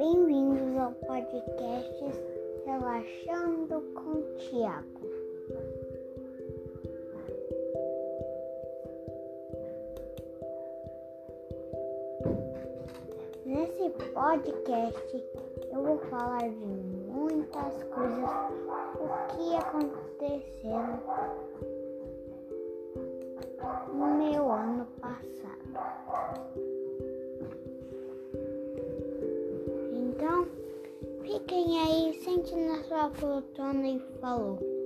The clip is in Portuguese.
Bem-vindos ao podcast Relaxando com Tiago. Nesse podcast eu vou falar de muitas coisas, o que aconteceu no meu ano passado. Fiquem aí, sente na sua poltrona e falou.